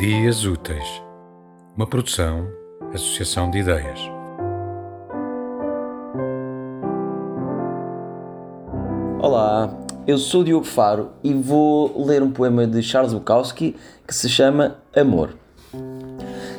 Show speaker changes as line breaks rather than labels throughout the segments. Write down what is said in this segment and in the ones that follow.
Dias Úteis, uma produção, associação de ideias.
Olá, eu sou Diogo Faro e vou ler um poema de Charles Bukowski que se chama Amor.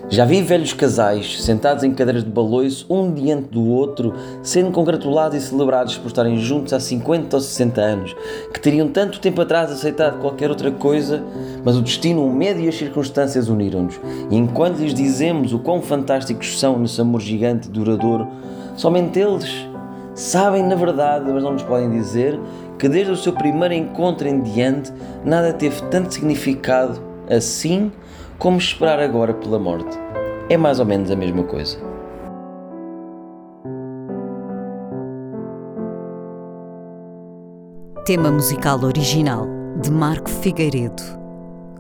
Já vi velhos casais sentados em cadeiras de baloiço, um diante do outro, sendo congratulados e celebrados por estarem juntos há 50 ou 60 anos, que teriam tanto tempo atrás aceitado qualquer outra coisa, mas o destino, o medo e as circunstâncias uniram-nos. E enquanto lhes dizemos o quão fantásticos são nesse amor gigante e duradouro, somente eles sabem na verdade, mas não nos podem dizer, que desde o seu primeiro encontro em diante nada teve tanto significado assim como esperar agora pela morte. É mais ou menos a mesma coisa.
Tema musical original de Marco Figueiredo,